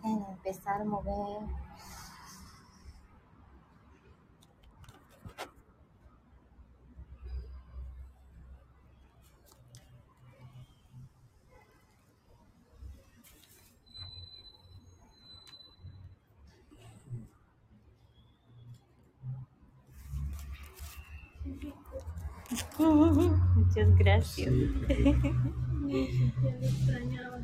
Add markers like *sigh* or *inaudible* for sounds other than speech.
pueden empezar a mover. *laughs* Muchas gracias. Sí, porque- *laughs* Ya lo extrañaba.